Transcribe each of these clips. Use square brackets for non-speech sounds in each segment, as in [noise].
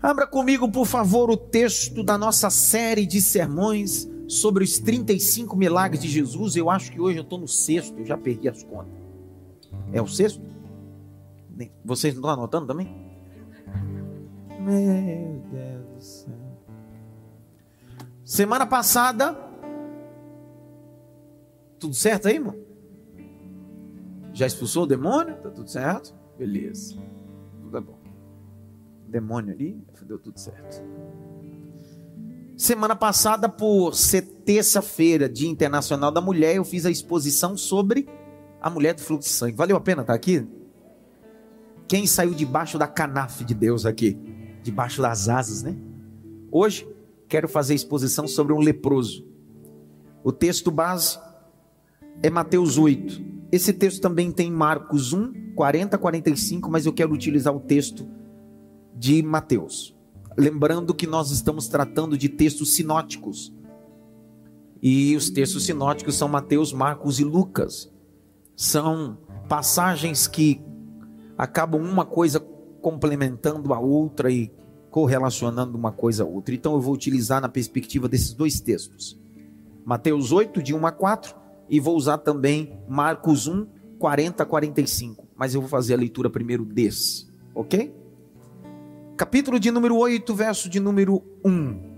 Abra comigo, por favor, o texto da nossa série de sermões sobre os 35 milagres de Jesus. Eu acho que hoje eu estou no sexto, eu já perdi as contas. É o sexto? Vocês não estão anotando também? Meu Deus do céu. Semana passada, tudo certo aí, irmão? Já expulsou o demônio? Tá tudo certo? Beleza. Demônio ali, deu tudo certo. Semana passada, por ser terça-feira, Dia Internacional da Mulher, eu fiz a exposição sobre a mulher do fluxo de sangue. Valeu a pena estar aqui? Quem saiu debaixo da canafe de Deus aqui? Debaixo das asas, né? Hoje, quero fazer exposição sobre um leproso. O texto base é Mateus 8. Esse texto também tem Marcos 1, 40, 45, mas eu quero utilizar o texto de Mateus. Lembrando que nós estamos tratando de textos sinóticos. E os textos sinóticos são Mateus, Marcos e Lucas. São passagens que acabam uma coisa complementando a outra e correlacionando uma coisa a outra. Então eu vou utilizar na perspectiva desses dois textos. Mateus 8, de 1 a 4, e vou usar também Marcos 1, 40 a 45. Mas eu vou fazer a leitura primeiro desse, ok? Capítulo de número 8, verso de número 1.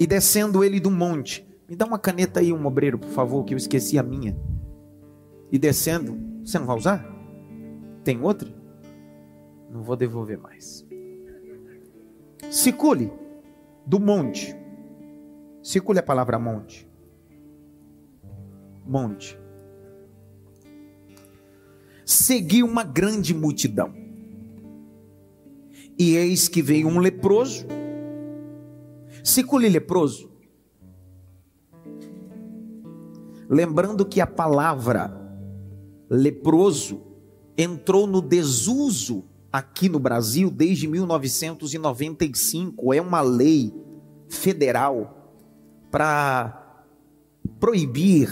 E descendo ele do monte, me dá uma caneta aí, um obreiro, por favor, que eu esqueci a minha. E descendo, você não vai usar? Tem outra? Não vou devolver mais. Sicule do monte. Sicule a palavra monte. Monte. Seguiu uma grande multidão e eis que veio um leproso. Cicule leproso. Lembrando que a palavra leproso entrou no desuso aqui no Brasil desde 1995. É uma lei federal para proibir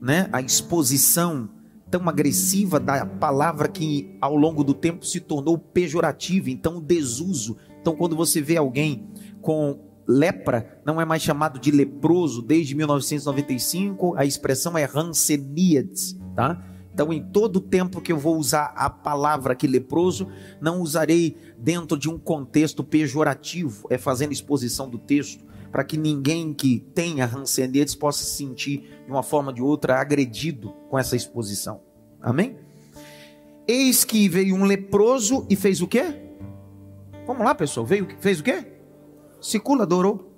né, a exposição tão agressiva da palavra que ao longo do tempo se tornou pejorativa, então desuso. Então quando você vê alguém com lepra, não é mais chamado de leproso desde 1995, a expressão é ranceníades, tá? Então, em todo tempo que eu vou usar a palavra aqui leproso, não usarei dentro de um contexto pejorativo, é fazendo exposição do texto, para que ninguém que tenha ranceníades possa se sentir de uma forma ou de outra agredido com essa exposição. Amém? Eis que veio um leproso e fez o quê? Vamos lá, pessoal. Veio, fez o quê? Sicula, adorou.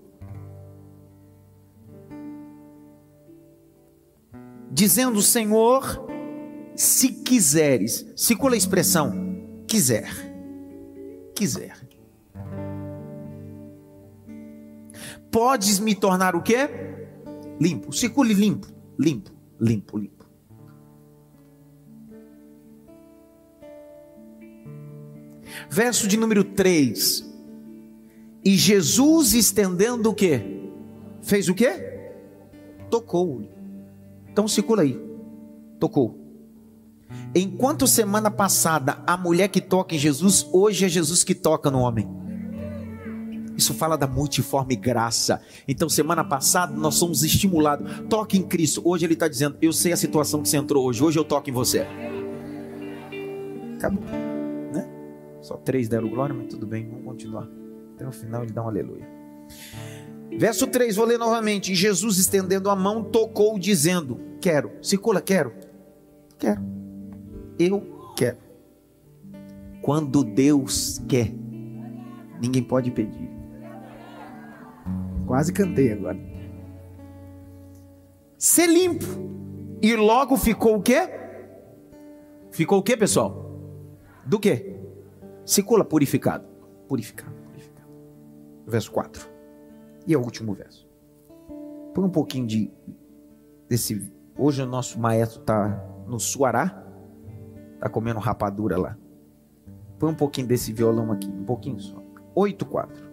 Dizendo, Senhor, se quiseres, Sicula a expressão, quiser, quiser. Podes me tornar o quê? Limpo. Circule limpo, limpo, limpo, limpo. Verso de número 3. E Jesus estendendo o que? Fez o que? Tocou. Então circula aí. Tocou. Enquanto semana passada a mulher que toca em Jesus, hoje é Jesus que toca no homem. Isso fala da multiforme graça. Então, semana passada nós somos estimulados. Toque em Cristo. Hoje Ele está dizendo: Eu sei a situação que você entrou hoje. Hoje eu toco em você. Acabou. Só três deram glória, mas tudo bem, vamos continuar. Até o final ele dá um aleluia. Verso 3, vou ler novamente. Jesus, estendendo a mão, tocou, dizendo: Quero. Circula, quero. Quero. Eu quero. Quando Deus quer, ninguém pode pedir. Quase cantei agora. Ser limpo. E logo ficou o quê? Ficou o quê, pessoal? Do quê? Circula purificado. Purificado, purificado. Verso 4. E é o último verso. Põe um pouquinho de desse. Hoje o nosso maestro está no Suará. Está comendo rapadura lá. Põe um pouquinho desse violão aqui. Um pouquinho só. 8, 4.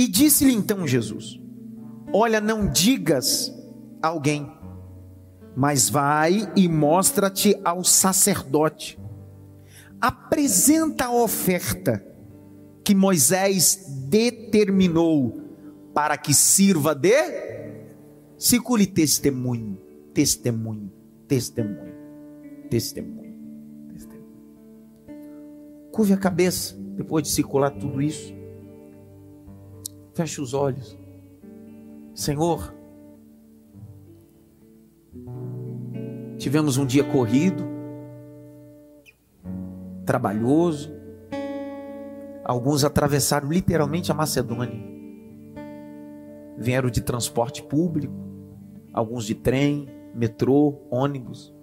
E disse-lhe então Jesus: Olha, não digas a alguém, mas vai e mostra-te ao sacerdote apresenta a oferta que Moisés determinou para que sirva de circule testemunho, testemunho, testemunho, testemunho, testemunho. Curve a cabeça depois de circular tudo isso. Feche os olhos. Senhor, tivemos um dia corrido, trabalhoso. Alguns atravessaram literalmente a Macedônia. Vieram de transporte público, alguns de trem, metrô, ônibus.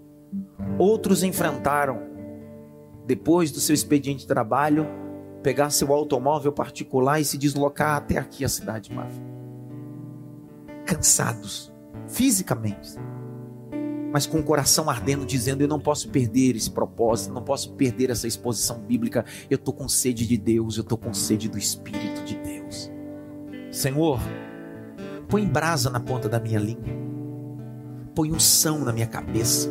Outros enfrentaram, depois do seu expediente de trabalho, pegar seu automóvel particular e se deslocar até aqui a cidade de Mafra. Cansados, fisicamente mas com o coração ardendo, dizendo: Eu não posso perder esse propósito, não posso perder essa exposição bíblica. Eu estou com sede de Deus, eu estou com sede do Espírito de Deus. Senhor, põe brasa na ponta da minha língua, põe unção na minha cabeça,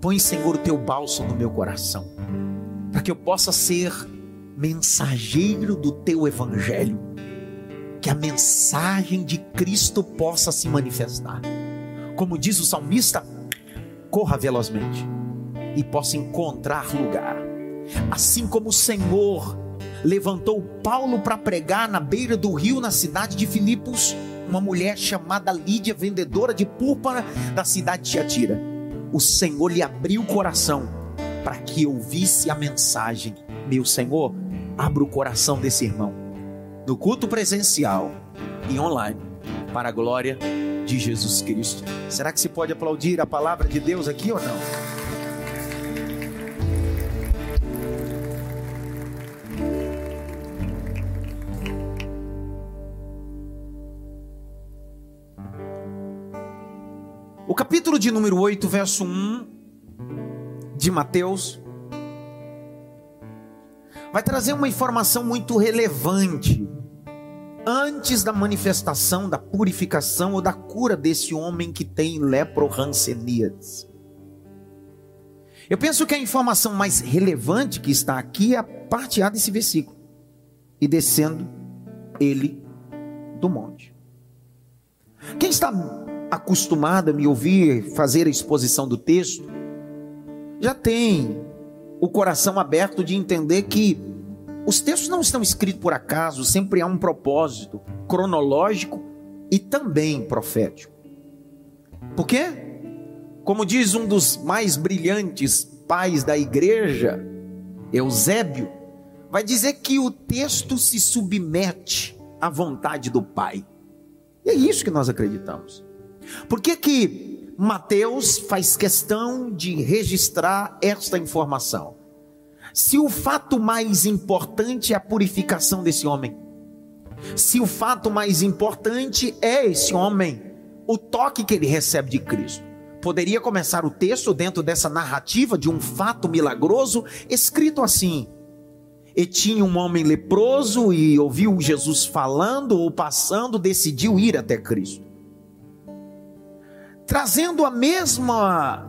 põe, Senhor, o teu bálsamo no meu coração, para que eu possa ser mensageiro do teu evangelho, que a mensagem de Cristo possa se manifestar como diz o salmista, corra velozmente e possa encontrar lugar. Assim como o Senhor levantou Paulo para pregar na beira do rio, na cidade de Filipos, uma mulher chamada Lídia, vendedora de púrpura da cidade de Tiatira. O Senhor lhe abriu o coração para que ouvisse a mensagem. Meu Senhor, abra o coração desse irmão, no culto presencial e online, para a glória de Jesus Cristo. Será que se pode aplaudir a palavra de Deus aqui ou não? O capítulo de número 8, verso 1 de Mateus, vai trazer uma informação muito relevante antes da manifestação, da purificação ou da cura desse homem que tem leprohanseníase. Eu penso que a informação mais relevante que está aqui é a parte A desse versículo. E descendo ele do monte. Quem está acostumado a me ouvir fazer a exposição do texto, já tem o coração aberto de entender que os textos não estão escritos por acaso, sempre há um propósito cronológico e também profético. Por quê? Como diz um dos mais brilhantes pais da igreja, Eusébio, vai dizer que o texto se submete à vontade do Pai. E é isso que nós acreditamos. Por que que Mateus faz questão de registrar esta informação? se o fato mais importante é a purificação desse homem, se o fato mais importante é esse homem, o toque que ele recebe de Cristo, poderia começar o texto dentro dessa narrativa de um fato milagroso, escrito assim: e tinha um homem leproso e ouviu Jesus falando ou passando, decidiu ir até Cristo. Trazendo a mesma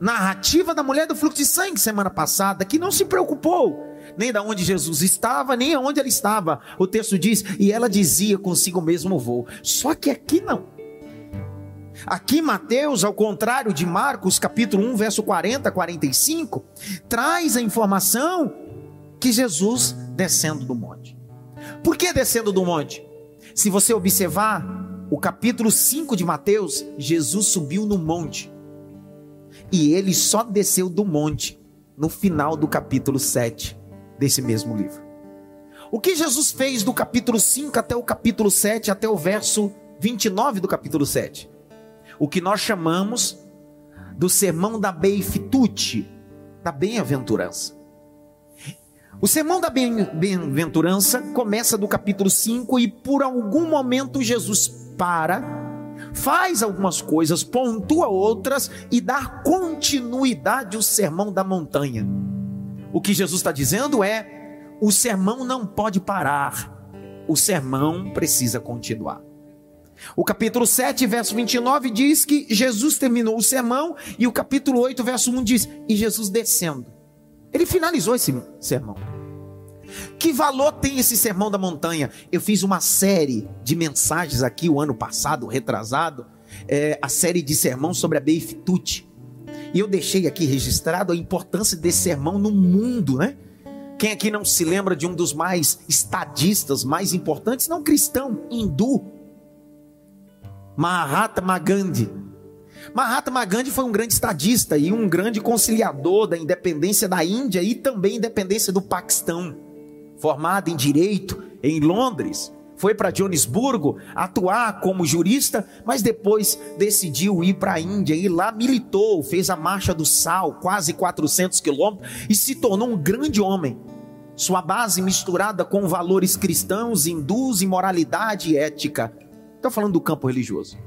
narrativa da mulher do fluxo de sangue semana passada, que não se preocupou nem da onde Jesus estava, nem aonde ela estava. O texto diz: "E ela dizia consigo mesmo vou". Só que aqui não. Aqui Mateus, ao contrário de Marcos, capítulo 1, verso 40 a 45, traz a informação que Jesus descendo do monte. Por que descendo do monte? Se você observar o capítulo 5 de Mateus, Jesus subiu no monte. E ele só desceu do monte no final do capítulo 7 desse mesmo livro. O que Jesus fez do capítulo 5 até o capítulo 7, até o verso 29 do capítulo 7? O que nós chamamos do sermão da Beifitute, da bem-aventurança. O sermão da bem-aventurança começa do capítulo 5 e por algum momento Jesus para faz algumas coisas, pontua outras e dá continuidade ao sermão da montanha. O que Jesus está dizendo é: o sermão não pode parar, o sermão precisa continuar. O capítulo 7, verso 29 diz que Jesus terminou o sermão, e o capítulo 8, verso 1 diz: E Jesus descendo. Ele finalizou esse sermão. Que valor tem esse sermão da montanha? Eu fiz uma série de mensagens aqui o ano passado, retrasado, é, a série de sermão sobre a Beifitude. E eu deixei aqui registrado a importância desse sermão no mundo, né? Quem aqui não se lembra de um dos mais estadistas, mais importantes, não cristão, hindu, Mahatma Gandhi. Mahatma Gandhi foi um grande estadista e um grande conciliador da independência da Índia e também independência do Paquistão. Formado em direito em Londres, foi para Joanesburgo atuar como jurista, mas depois decidiu ir para a Índia e lá militou, fez a Marcha do Sal, quase 400 quilômetros, e se tornou um grande homem. Sua base misturada com valores cristãos, hindus e moralidade e ética. Estou falando do campo religioso.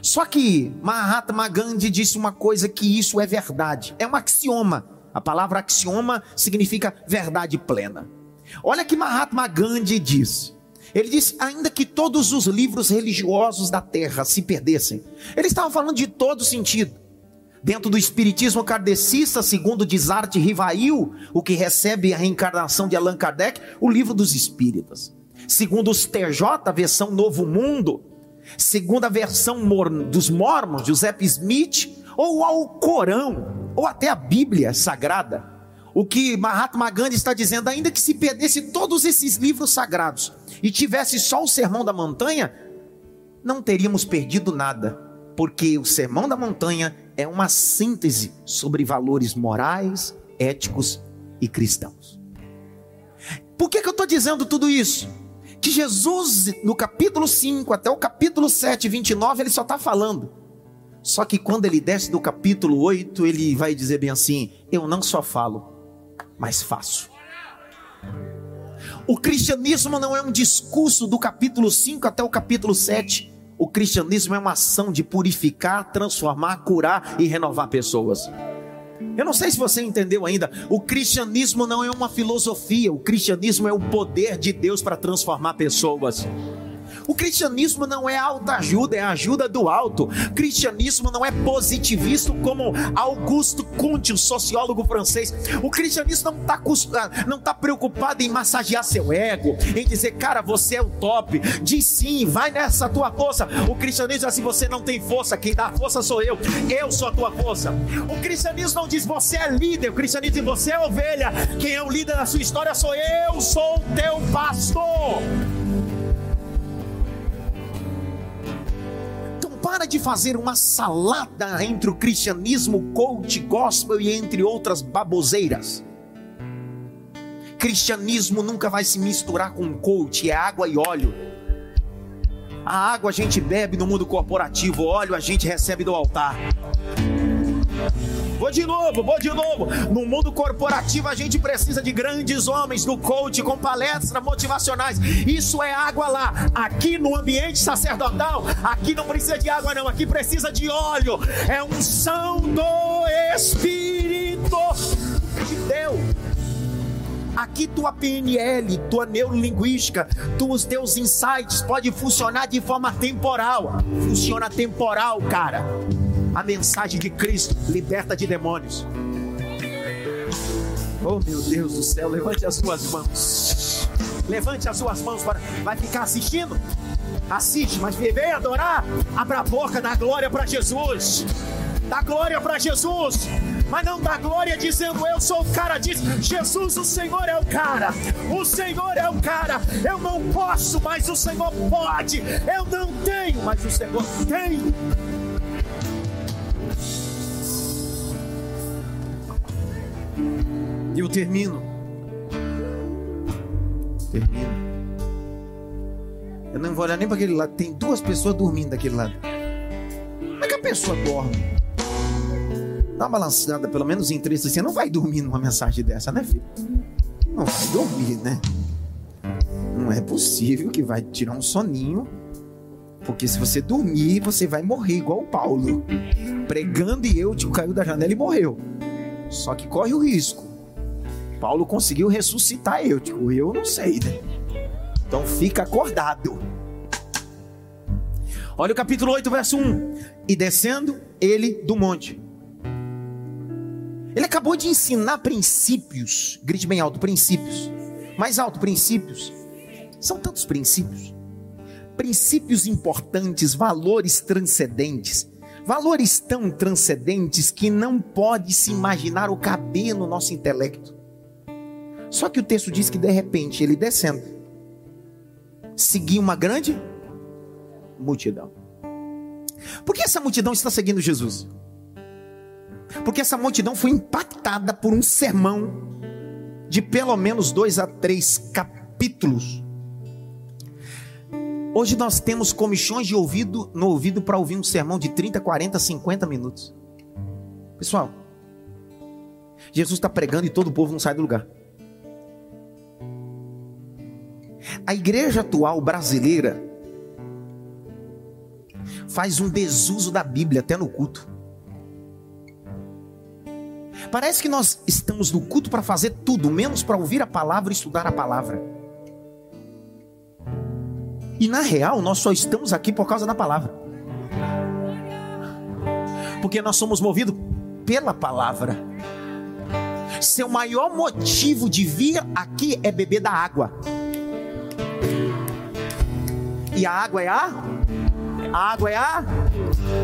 Só que Mahatma Gandhi disse uma coisa que isso é verdade, é um axioma. A palavra axioma significa verdade plena. Olha que Mahatma Gandhi disse. Ele disse: ainda que todos os livros religiosos da terra se perdessem, ele estava falando de todo sentido. Dentro do espiritismo kardecista, segundo Desarte Rivail, o que recebe a reencarnação de Allan Kardec, o livro dos espíritas. Segundo os TJ, versão Novo Mundo, segundo a versão dos Mormons, Joseph Smith, ou ao Corão, ou até a Bíblia Sagrada. O que Mahatma Gandhi está dizendo, ainda que se perdesse todos esses livros sagrados e tivesse só o Sermão da Montanha, não teríamos perdido nada, porque o Sermão da Montanha é uma síntese sobre valores morais, éticos e cristãos. Por que, que eu estou dizendo tudo isso? que Jesus, no capítulo 5 até o capítulo 7, 29, ele só está falando. Só que quando ele desce do capítulo 8, ele vai dizer bem assim: Eu não só falo, mas faço. O cristianismo não é um discurso do capítulo 5 até o capítulo 7. O cristianismo é uma ação de purificar, transformar, curar e renovar pessoas. Eu não sei se você entendeu ainda. O cristianismo não é uma filosofia, o cristianismo é o poder de Deus para transformar pessoas. O cristianismo não é autoajuda, é ajuda do alto. O cristianismo não é positivista como Augusto Comte, o sociólogo francês. O cristianismo não está ah, não tá preocupado em massagear seu ego, em dizer, cara, você é o top. Diz sim, vai nessa tua força. O cristianismo é assim, você não tem força, quem dá força sou eu. Eu sou a tua força. O cristianismo não diz, você é líder. O cristianismo diz, você é ovelha. Quem é o líder da sua história sou eu, sou o teu pastor. Para de fazer uma salada entre o cristianismo, coach, gospel e entre outras baboseiras. Cristianismo nunca vai se misturar com coach, é água e óleo. A água a gente bebe no mundo corporativo, óleo a gente recebe do altar. Vou de novo, vou de novo. No mundo corporativo a gente precisa de grandes homens do coach com palestras motivacionais. Isso é água lá. Aqui no ambiente sacerdotal, aqui não precisa de água não, aqui precisa de óleo. É unção do Espírito de Deus. Aqui tua PNL, tua neurolinguística, os teus insights pode funcionar de forma temporal. Funciona temporal, cara. A mensagem de Cristo liberta de demônios. Oh meu Deus do céu, levante as suas mãos. Levante as suas mãos para. Vai ficar assistindo? Assiste, mas vem adorar. Abra a boca, dá glória para Jesus. Dá glória para Jesus. Mas não dá glória dizendo eu sou o cara. Diz Jesus, o Senhor é o cara. O Senhor é o cara. Eu não posso, mas o Senhor pode. Eu não tenho, mas o Senhor tem. E eu termino. Termino. Eu não vou olhar nem para aquele lado. Tem duas pessoas dormindo daquele lado. Como é que a pessoa dorme? Dá uma balançada, pelo menos em três, assim. Não vai dormir numa mensagem dessa, né, filho? Não vai dormir, né? Não é possível que vai tirar um soninho. Porque se você dormir, você vai morrer igual o Paulo. Pregando e eu, tipo, caiu da janela e morreu. Só que corre o risco. Paulo conseguiu ressuscitar eu, tipo, eu não sei, né? Então fica acordado. Olha o capítulo 8, verso 1. E descendo ele do monte. Ele acabou de ensinar princípios. Grite bem alto, princípios. Mais alto, princípios. São tantos princípios. Princípios importantes, valores transcendentes. Valores tão transcendentes que não pode se imaginar o caber no nosso intelecto. Só que o texto diz que de repente ele descendo, seguia uma grande multidão. Por que essa multidão está seguindo Jesus? Porque essa multidão foi impactada por um sermão de pelo menos dois a três capítulos. Hoje nós temos comichões de ouvido no ouvido para ouvir um sermão de 30, 40, 50 minutos. Pessoal, Jesus está pregando e todo o povo não sai do lugar. A igreja atual brasileira faz um desuso da Bíblia até no culto. Parece que nós estamos no culto para fazer tudo, menos para ouvir a palavra e estudar a palavra. E na real, nós só estamos aqui por causa da palavra. Porque nós somos movidos pela palavra. Seu maior motivo de vir aqui é beber da água. E a água é a? A água é a?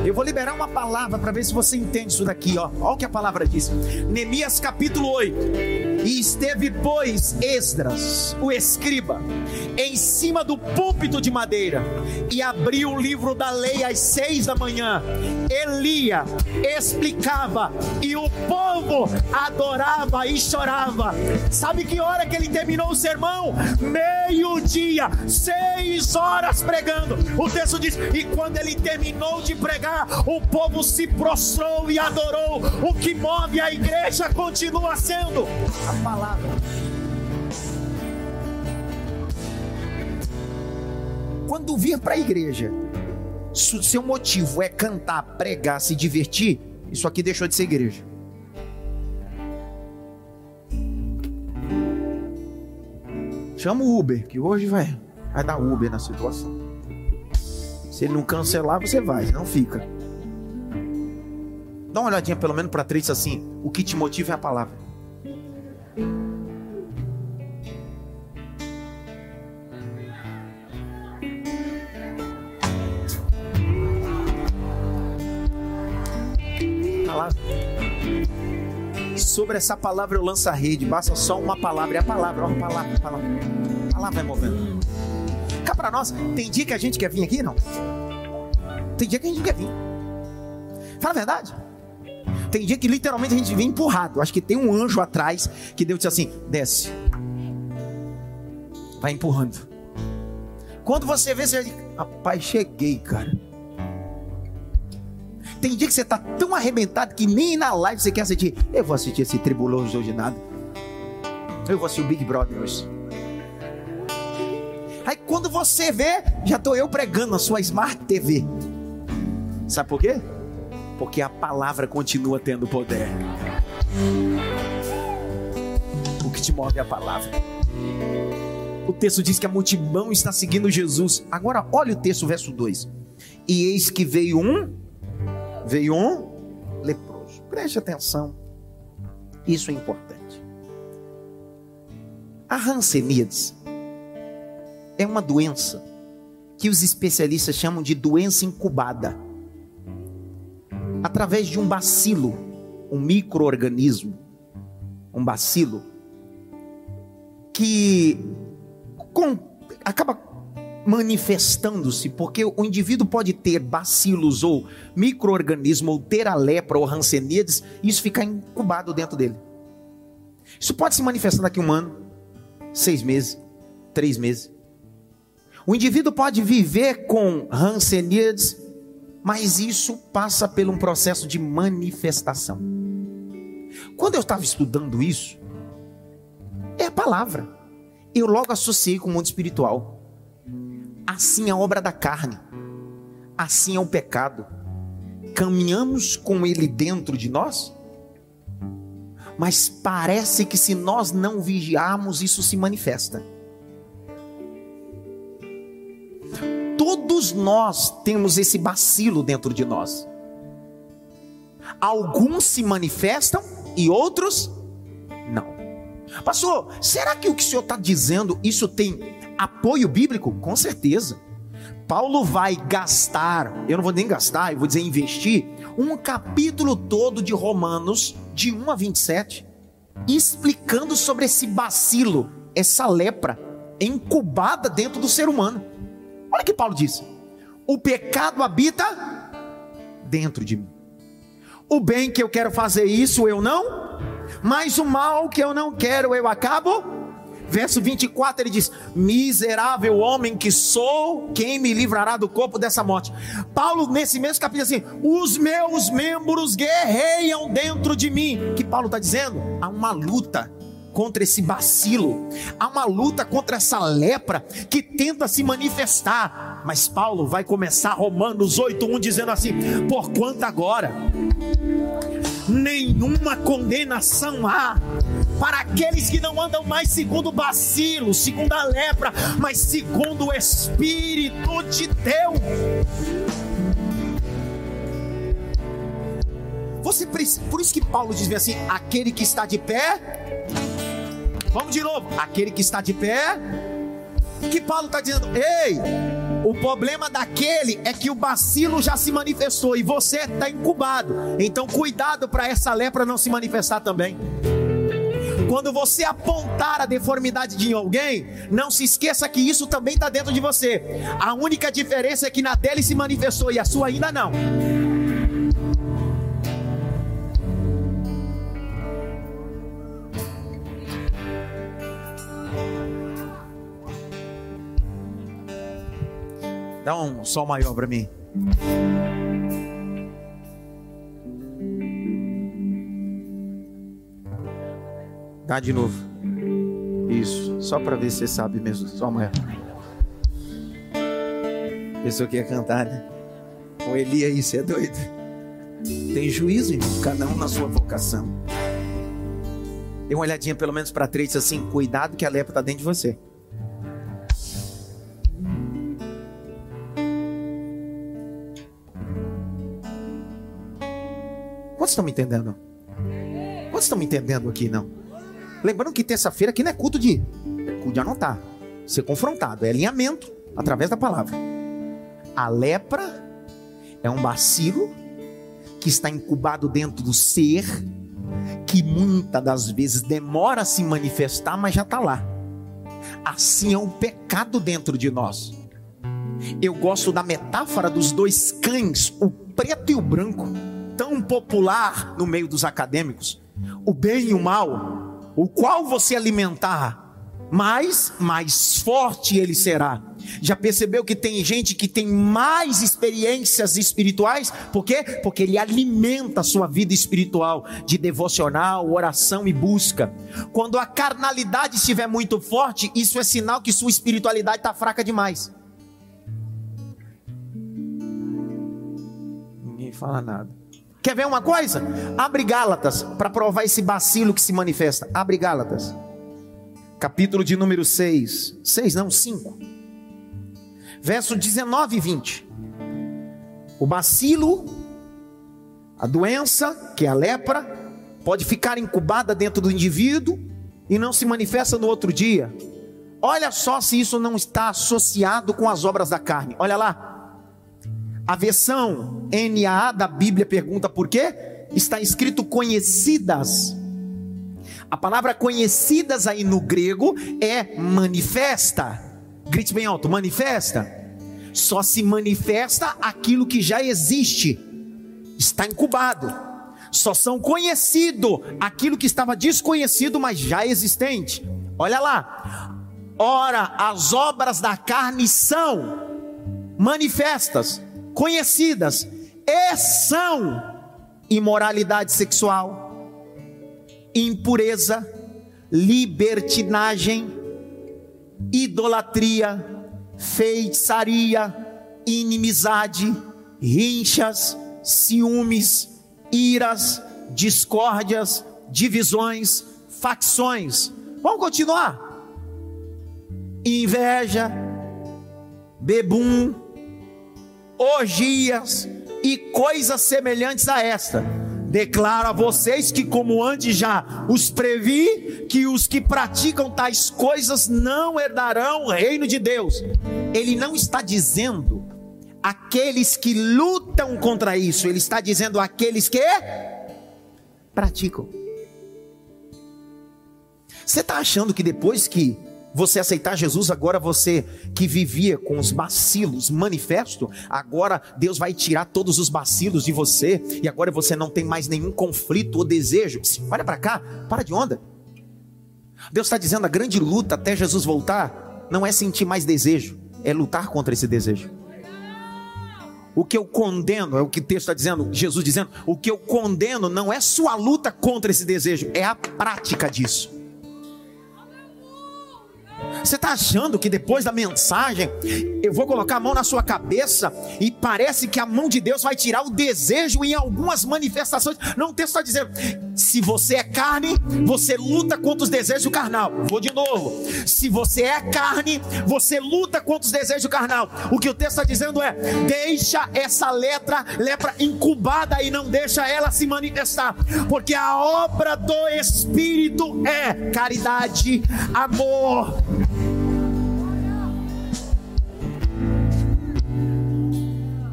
Eu vou liberar uma palavra para ver se você entende isso daqui, ó. Olha o que a palavra diz. Neemias capítulo 8. E esteve, pois, Esdras, o escriba, em cima do púlpito de madeira, e abriu o livro da lei às seis da manhã. Elia explicava, e o povo adorava e chorava. Sabe que hora que ele terminou o sermão? Meio-dia, seis horas pregando. O texto diz: e quando ele terminou de pregar, o povo se prostrou e adorou. O que move a igreja continua sendo a palavra. Quando vir para a igreja, se o seu motivo é cantar, pregar, se divertir, isso aqui deixou de ser igreja. Chama o Uber, que hoje vai, vai dar Uber na situação. Se ele não cancelar, você vai, não fica. Dá uma olhadinha pelo menos para três assim. O que te motiva é a palavra. Palavra. Sobre essa palavra eu lanço a rede. Basta só uma palavra. É a palavra, a palavra, a palavra. A palavra vai movendo. Cá para nós, tem dia que a gente quer vir aqui, não? Tem dia que a gente quer vir. Fala a verdade. Tem dia que literalmente a gente vem empurrado. Acho que tem um anjo atrás que Deus disse assim: desce. Vai empurrando. Quando você vê, você diz: Rapaz, cheguei, cara. Tem dia que você está tão arrebentado que nem na live você quer assistir. Eu vou assistir esse tribuloso hoje nada. Eu vou assistir o Big Brother hoje. Aí quando você vê, já estou eu pregando na sua Smart TV. Sabe por quê? Porque a palavra continua tendo poder. O que te move é a palavra. O texto diz que a multidão está seguindo Jesus. Agora, olha o texto, verso 2. E eis que veio um, veio um leproso. Preste atenção. Isso é importante. A Hanseníades é uma doença que os especialistas chamam de doença incubada através de um bacilo, um microorganismo, um bacilo que com, acaba manifestando-se, porque o indivíduo pode ter bacilos ou microorganismo, ou ter a lepra ou hanseníades, e isso ficar incubado dentro dele. Isso pode se manifestar daqui a um ano, seis meses, três meses. O indivíduo pode viver com hanseníades mas isso passa por um processo de manifestação. Quando eu estava estudando isso, é a palavra. Eu logo associei com o mundo espiritual. Assim é a obra da carne, assim é o pecado. Caminhamos com ele dentro de nós, mas parece que se nós não vigiarmos, isso se manifesta. Todos nós temos esse bacilo dentro de nós. Alguns se manifestam e outros não. Pastor, será que o que o senhor está dizendo, isso tem apoio bíblico? Com certeza. Paulo vai gastar, eu não vou nem gastar, eu vou dizer investir, um capítulo todo de Romanos, de 1 a 27, explicando sobre esse bacilo, essa lepra incubada dentro do ser humano. Olha o que Paulo diz: o pecado habita dentro de mim. O bem que eu quero fazer, isso eu não, mas o mal que eu não quero, eu acabo. Verso 24 ele diz: Miserável homem que sou, quem me livrará do corpo dessa morte? Paulo, nesse mesmo capítulo, assim: Os meus membros guerreiam dentro de mim. Que Paulo está dizendo? Há uma luta contra esse bacilo, há uma luta contra essa lepra que tenta se manifestar. Mas Paulo vai começar Romanos 8:1 dizendo assim: "Porquanto agora nenhuma condenação há para aqueles que não andam mais segundo o bacilo, segundo a lepra, mas segundo o Espírito de Deus." Você por isso que Paulo diz assim: aquele que está de pé, Vamos de novo. Aquele que está de pé. Que Paulo está dizendo? Ei, o problema daquele é que o bacilo já se manifestou e você está incubado. Então, cuidado para essa lepra não se manifestar também. Quando você apontar a deformidade de alguém, não se esqueça que isso também está dentro de você. A única diferença é que na dele se manifestou e a sua ainda não. Dá um sol maior para mim. Dá de novo. Isso, só para ver se você sabe mesmo. Sol maior. Pessoa que ia cantar, né? Com Eli aí, você é doido. Tem juízo, irmão, cada um na sua vocação. Dê uma olhadinha pelo menos para três assim, cuidado que a lepra está dentro de você. Quantos estão me entendendo? Quantos estão me entendendo aqui, não? Lembrando que terça-feira aqui não é culto de, é de anotar, ser confrontado, é alinhamento através da palavra. A lepra é um bacilo que está incubado dentro do ser, que muitas das vezes demora a se manifestar, mas já está lá. Assim é o pecado dentro de nós. Eu gosto da metáfora dos dois cães, o preto e o branco tão popular no meio dos acadêmicos, o bem e o mal, o qual você alimentar, mais, mais forte ele será. Já percebeu que tem gente que tem mais experiências espirituais? Por quê? Porque ele alimenta a sua vida espiritual de devocional, oração e busca. Quando a carnalidade estiver muito forte, isso é sinal que sua espiritualidade está fraca demais. Ninguém fala nada. Quer ver uma coisa? Abre Gálatas para provar esse bacilo que se manifesta. Abre Gálatas. Capítulo de número 6. 6 não, 5. Verso 19 e 20. O bacilo, a doença, que é a lepra, pode ficar incubada dentro do indivíduo e não se manifesta no outro dia. Olha só se isso não está associado com as obras da carne. Olha lá. A versão NAA da Bíblia pergunta por quê? Está escrito conhecidas. A palavra conhecidas aí no grego é manifesta. Grite bem alto, manifesta. Só se manifesta aquilo que já existe, está incubado. Só são conhecido aquilo que estava desconhecido, mas já existente. Olha lá. Ora, as obras da carne são manifestas conhecidas e são imoralidade sexual, impureza, libertinagem, idolatria, feitiçaria, inimizade, rinchas, ciúmes, iras, discórdias, divisões, facções. Vamos continuar. Inveja, bebum, orgias e coisas semelhantes a esta, Declaro a vocês que, como antes já os previ, que os que praticam tais coisas não herdarão o reino de Deus. Ele não está dizendo aqueles que lutam contra isso, ele está dizendo aqueles que praticam. Você está achando que depois que você aceitar Jesus, agora você que vivia com os bacilos manifesto, agora Deus vai tirar todos os bacilos de você e agora você não tem mais nenhum conflito ou desejo. Olha para cá, para de onda. Deus está dizendo a grande luta até Jesus voltar não é sentir mais desejo, é lutar contra esse desejo. O que eu condeno, é o que o texto está dizendo, Jesus dizendo, o que eu condeno não é sua luta contra esse desejo, é a prática disso. Você está achando que depois da mensagem eu vou colocar a mão na sua cabeça e parece que a mão de Deus vai tirar o desejo em algumas manifestações? Não, o texto está dizendo: se você é carne, você luta contra os desejos do carnal. Vou de novo. Se você é carne, você luta contra os desejos do carnal. O que o texto está dizendo é: deixa essa letra, lepra incubada e não deixa ela se manifestar, porque a obra do Espírito é caridade, amor,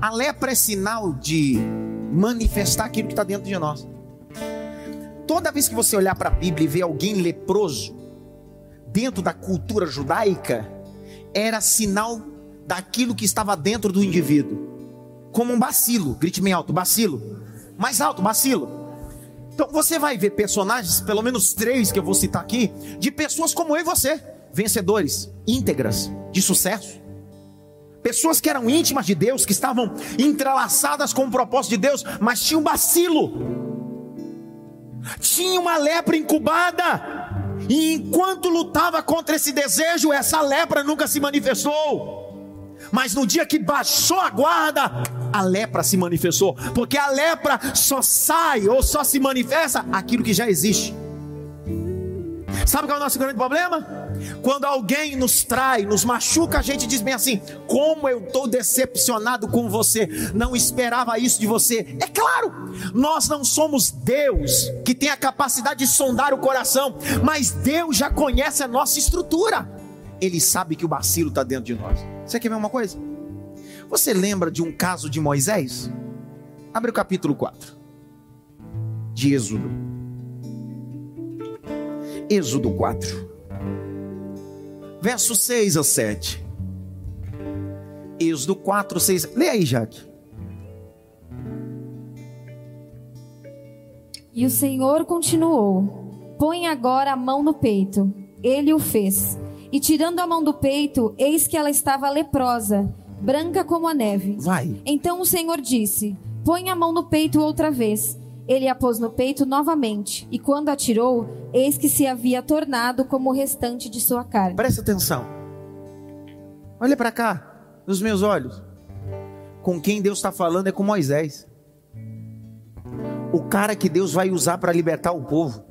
A lepra é sinal de manifestar aquilo que está dentro de nós. Toda vez que você olhar para a Bíblia e ver alguém leproso, dentro da cultura judaica, era sinal daquilo que estava dentro do indivíduo. Como um bacilo, grite bem alto, bacilo. Mais alto, bacilo. Então você vai ver personagens, pelo menos três que eu vou citar aqui, de pessoas como eu e você, vencedores, íntegras, de sucesso. Pessoas que eram íntimas de Deus, que estavam entrelaçadas com o propósito de Deus, mas tinham bacilo, tinha uma lepra incubada, e enquanto lutava contra esse desejo, essa lepra nunca se manifestou. Mas no dia que baixou a guarda, a lepra se manifestou, porque a lepra só sai ou só se manifesta aquilo que já existe. Sabe qual é o nosso grande problema? Quando alguém nos trai, nos machuca, a gente diz bem assim: como eu estou decepcionado com você, não esperava isso de você. É claro, nós não somos Deus que tem a capacidade de sondar o coração, mas Deus já conhece a nossa estrutura. Ele sabe que o bacilo está dentro de nós. Você quer ver uma coisa? Você lembra de um caso de Moisés? Abre o capítulo 4 de Êxodo. Êxodo 4 versos 6 a 7. Êxodo 4, 6. Lê aí, Jaque. E o Senhor continuou: Põe agora a mão no peito. Ele o fez. E tirando a mão do peito, eis que ela estava leprosa, branca como a neve. Vai. Então o Senhor disse: Põe a mão no peito outra vez. Ele a pôs no peito novamente, e quando atirou, eis que se havia tornado como o restante de sua carne. Presta atenção. Olha para cá, nos meus olhos. Com quem Deus está falando é com Moisés. O cara que Deus vai usar para libertar o povo.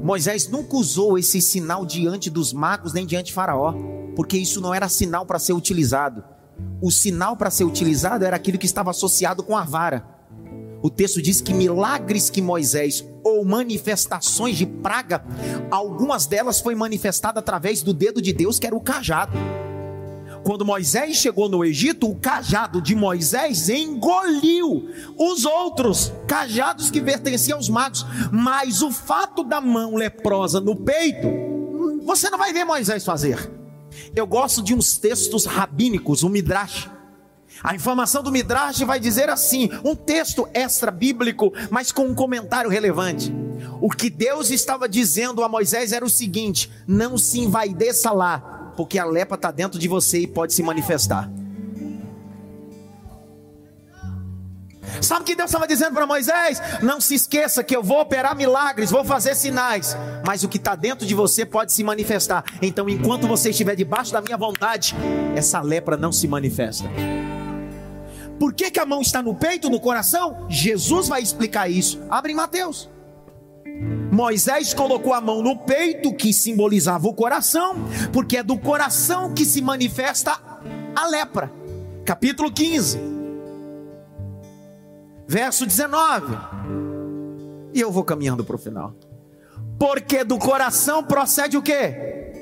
Moisés nunca usou esse sinal diante dos magos nem diante de Faraó, porque isso não era sinal para ser utilizado. O sinal para ser utilizado era aquilo que estava associado com a vara. O texto diz que milagres que Moisés ou manifestações de praga, algumas delas foi manifestada através do dedo de Deus, que era o cajado. Quando Moisés chegou no Egito, o cajado de Moisés engoliu os outros cajados que pertenciam aos magos. Mas o fato da mão leprosa no peito, você não vai ver Moisés fazer. Eu gosto de uns textos rabínicos, o Midrash a informação do Midrash vai dizer assim: um texto extra bíblico, mas com um comentário relevante. O que Deus estava dizendo a Moisés era o seguinte: não se envaideça lá, porque a lepra está dentro de você e pode se manifestar. Sabe o que Deus estava dizendo para Moisés? Não se esqueça que eu vou operar milagres, vou fazer sinais, mas o que está dentro de você pode se manifestar. Então, enquanto você estiver debaixo da minha vontade, essa lepra não se manifesta. Por que, que a mão está no peito, no coração? Jesus vai explicar isso. Abre em Mateus. Moisés colocou a mão no peito, que simbolizava o coração, porque é do coração que se manifesta a lepra. Capítulo 15, verso 19. E eu vou caminhando para o final. Porque do coração procede o quê?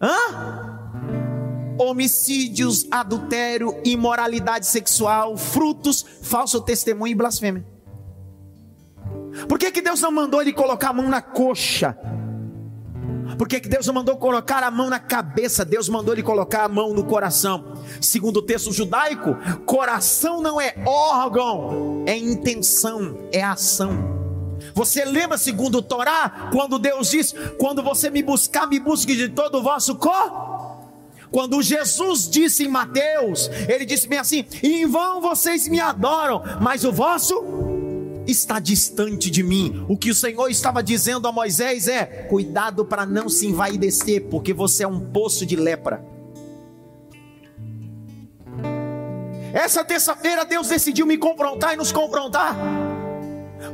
Hã? Homicídios, adultério, imoralidade sexual, frutos, falso testemunho e blasfêmia. Por que, que Deus não mandou ele colocar a mão na coxa? Por que, que Deus não mandou colocar a mão na cabeça? Deus mandou ele colocar a mão no coração. Segundo o texto judaico, coração não é órgão, é intenção, é ação. Você lembra, segundo o Torá, quando Deus diz: Quando você me buscar, me busque de todo o vosso corpo? Quando Jesus disse em Mateus, ele disse bem assim: Em vão vocês me adoram, mas o vosso está distante de mim. O que o Senhor estava dizendo a Moisés é: cuidado para não se envaidecer, porque você é um poço de lepra. Essa terça-feira Deus decidiu me confrontar e nos confrontar.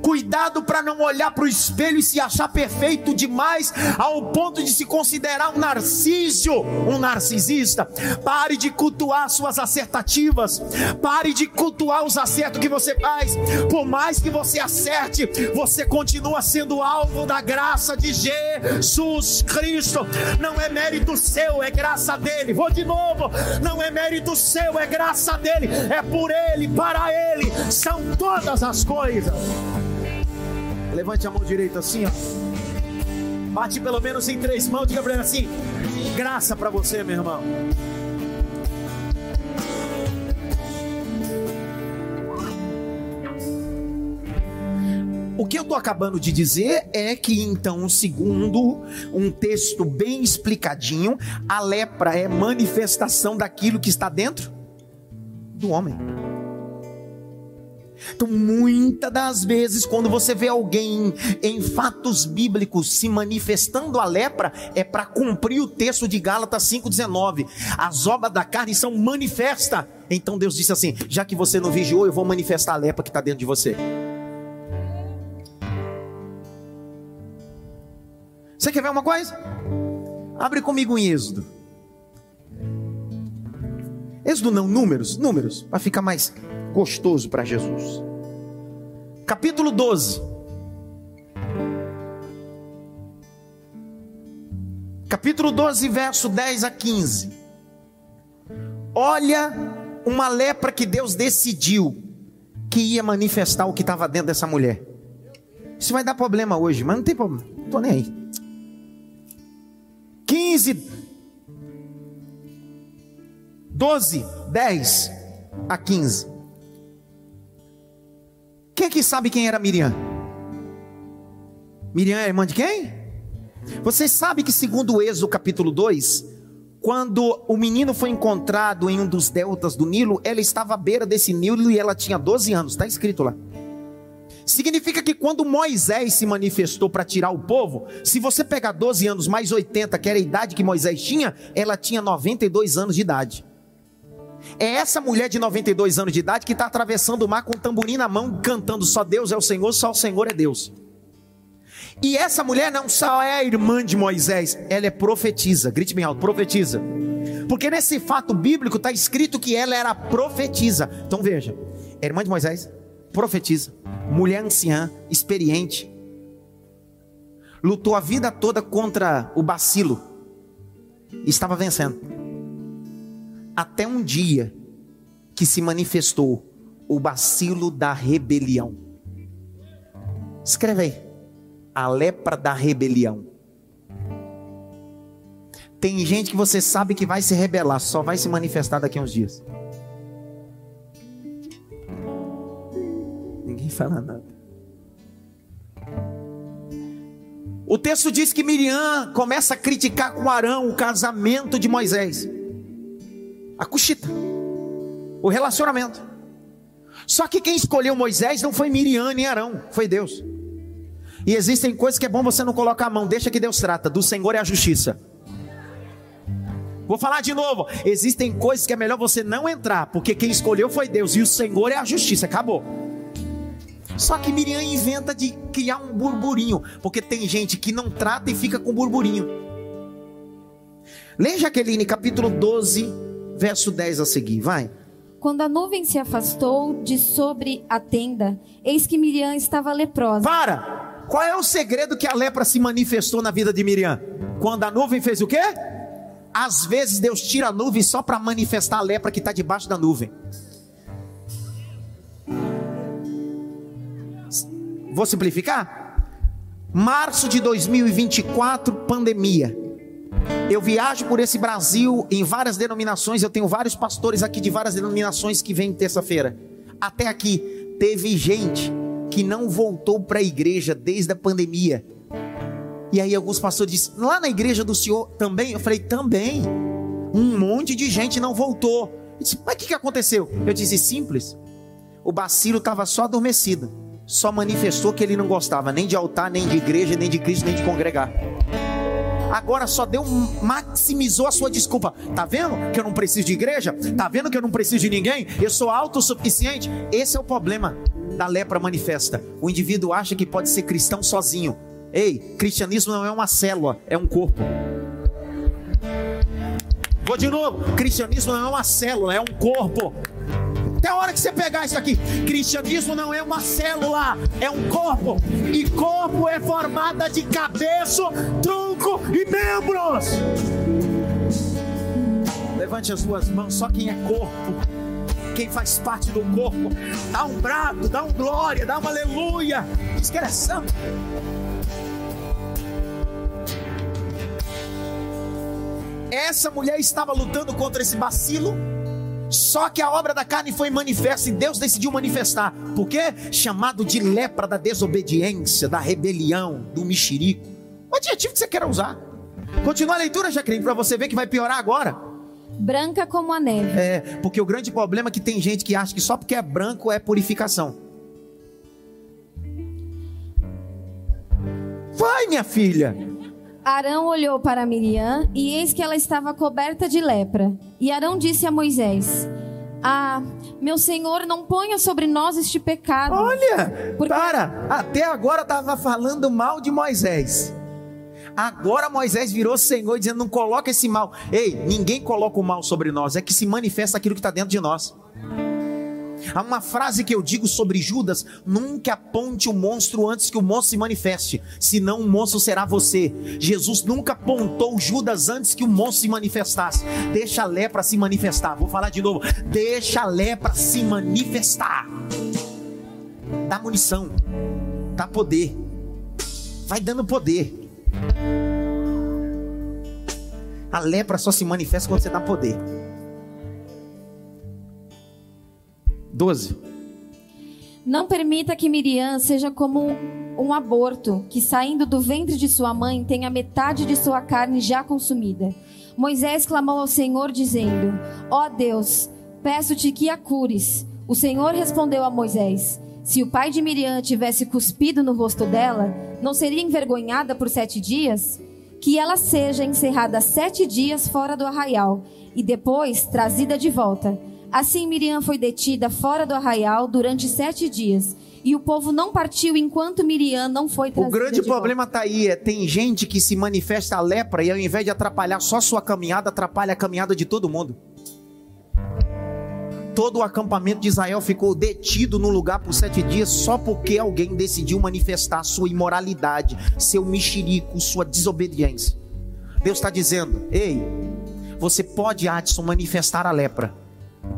Cuidado para não olhar para o espelho e se achar perfeito demais ao ponto de se considerar um narciso, um narcisista. Pare de cultuar suas acertativas. Pare de cultuar os acertos que você faz. Por mais que você acerte, você continua sendo alvo da graça de Jesus Cristo. Não é mérito seu, é graça dele. Vou de novo. Não é mérito seu, é graça dele. É por ele, para ele. São todas as coisas. Levante a mão direita assim, ó. Bate pelo menos em três mãos, diga para ele assim: graça para você, meu irmão. O que eu estou acabando de dizer é que, então, segundo um texto bem explicadinho, a lepra é manifestação daquilo que está dentro do homem. Então, muitas das vezes, quando você vê alguém em fatos bíblicos se manifestando a lepra, é para cumprir o texto de Gálatas 5,19. As obras da carne são manifestas. Então Deus disse assim: já que você não vigiou, eu vou manifestar a lepra que está dentro de você. Você quer ver uma coisa? Abre comigo em Êxodo. Êxodo não, números, números, para ficar mais gostoso para Jesus. Capítulo 12. Capítulo 12, verso 10 a 15. Olha uma lepra que Deus decidiu que ia manifestar o que estava dentro dessa mulher. Isso vai dar problema hoje, mas não tem problema. Não tô nem aí. 15 12, 10 a 15. Quem aqui sabe quem era Miriam? Miriam é irmã de quem? Você sabe que, segundo o Êxodo capítulo 2, quando o menino foi encontrado em um dos deltas do Nilo, ela estava à beira desse Nilo e ela tinha 12 anos, está escrito lá. Significa que quando Moisés se manifestou para tirar o povo, se você pegar 12 anos mais 80, que era a idade que Moisés tinha, ela tinha 92 anos de idade. É essa mulher de 92 anos de idade que está atravessando o mar com o tamborim na mão, cantando: Só Deus é o Senhor, só o Senhor é Deus. E essa mulher não só é a irmã de Moisés, ela é profetisa. Grite bem alto: profetiza. Porque nesse fato bíblico está escrito que ela era profetisa. Então veja: é irmã de Moisés, profetiza, mulher anciã, experiente, lutou a vida toda contra o bacilo, estava vencendo até um dia que se manifestou o bacilo da rebelião. Escreve aí. A lepra da rebelião. Tem gente que você sabe que vai se rebelar, só vai se manifestar daqui a uns dias. Ninguém fala nada. O texto diz que Miriam começa a criticar com Arão o casamento de Moisés a cuxita, o relacionamento. Só que quem escolheu Moisés não foi Miriam nem Arão, foi Deus. E existem coisas que é bom você não colocar a mão, deixa que Deus trata. Do Senhor é a justiça. Vou falar de novo. Existem coisas que é melhor você não entrar, porque quem escolheu foi Deus e o Senhor é a justiça. Acabou. Só que Miriam inventa de criar um burburinho, porque tem gente que não trata e fica com burburinho. Leia Jaqueline, capítulo 12, verso 10 a seguir, vai. Quando a nuvem se afastou de sobre a tenda, eis que Miriam estava leprosa. Para! Qual é o segredo que a lepra se manifestou na vida de Miriam? Quando a nuvem fez o quê? Às vezes Deus tira a nuvem só para manifestar a lepra que está debaixo da nuvem. Vou simplificar? Março de 2024, pandemia. Eu viajo por esse Brasil em várias denominações. Eu tenho vários pastores aqui de várias denominações que vêm terça-feira. Até aqui teve gente que não voltou para a igreja desde a pandemia. E aí alguns pastores disseram: lá na igreja do Senhor também? Eu falei: também. Um monte de gente não voltou. Eu disse, Mas o que, que aconteceu? Eu disse: simples. O bacilo estava só adormecido. Só manifestou que ele não gostava nem de altar, nem de igreja, nem de Cristo, nem de congregar agora só deu maximizou a sua desculpa. Tá vendo que eu não preciso de igreja? Tá vendo que eu não preciso de ninguém? Eu sou autossuficiente? Esse é o problema da lepra manifesta. O indivíduo acha que pode ser cristão sozinho. Ei, cristianismo não é uma célula, é um corpo. Vou de novo, cristianismo não é uma célula, é um corpo. Até a hora que você pegar isso aqui, cristianismo não é uma célula, é um corpo. E corpo é formada de cabeça, tronco e membros. Levante as suas mãos, só quem é corpo quem faz parte do corpo, dá um brado, dá um glória, dá uma aleluia, diz que é. Essa mulher estava lutando contra esse bacilo só que a obra da carne foi manifesta e Deus decidiu manifestar. Por quê? Chamado de lepra da desobediência, da rebelião, do mexerico. O adjetivo que você quer usar. Continua a leitura, Jaqueline, para você ver que vai piorar agora. Branca como a neve. É, porque o grande problema é que tem gente que acha que só porque é branco é purificação. Vai, minha filha. Arão olhou para Miriam e eis que ela estava coberta de lepra. E Arão disse a Moisés: Ah, meu senhor, não ponha sobre nós este pecado. Olha, porque... para, até agora estava falando mal de Moisés. Agora Moisés virou Senhor dizendo: Não coloca esse mal. Ei, ninguém coloca o mal sobre nós, é que se manifesta aquilo que está dentro de nós. Há uma frase que eu digo sobre Judas: nunca aponte o monstro antes que o monstro se manifeste, senão o monstro será você. Jesus nunca apontou Judas antes que o monstro se manifestasse. Deixa a lepra se manifestar. Vou falar de novo: deixa a lepra se manifestar. Dá munição, dá poder, vai dando poder. A lepra só se manifesta quando você dá poder. 12. Não permita que Miriam seja como um aborto, que saindo do ventre de sua mãe tenha metade de sua carne já consumida. Moisés clamou ao Senhor, dizendo: Ó oh Deus, peço-te que a cures. O Senhor respondeu a Moisés: Se o pai de Miriam tivesse cuspido no rosto dela, não seria envergonhada por sete dias? Que ela seja encerrada sete dias fora do arraial e depois trazida de volta Assim Miriam foi detida fora do arraial durante sete dias. E o povo não partiu enquanto Miriam não foi trazida. O grande problema está aí: é, tem gente que se manifesta a lepra e ao invés de atrapalhar só sua caminhada, atrapalha a caminhada de todo mundo. Todo o acampamento de Israel ficou detido no lugar por sete dias só porque alguém decidiu manifestar sua imoralidade, seu mexerico, sua desobediência. Deus está dizendo: ei, você pode, Adson, manifestar a lepra